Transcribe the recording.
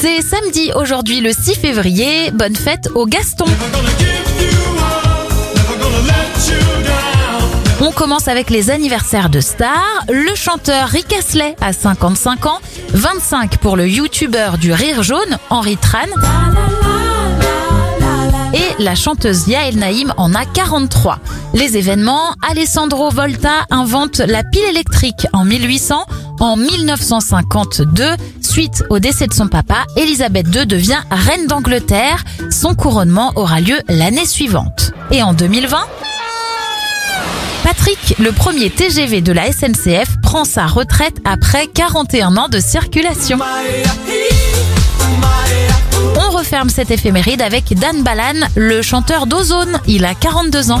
C'est samedi aujourd'hui le 6 février. Bonne fête au Gaston. On commence avec les anniversaires de stars. Le chanteur Rick Astley a 55 ans, 25 pour le youtubeur du rire jaune Henri Tran. Et la chanteuse Yael Naïm en a 43. Les événements, Alessandro Volta invente la pile électrique en 1800. En 1952, suite au décès de son papa, Elisabeth II devient reine d'Angleterre. Son couronnement aura lieu l'année suivante. Et en 2020, Patrick, le premier TGV de la SNCF, prend sa retraite après 41 ans de circulation. On referme cette éphéméride avec Dan Balan, le chanteur d'Ozone. Il a 42 ans.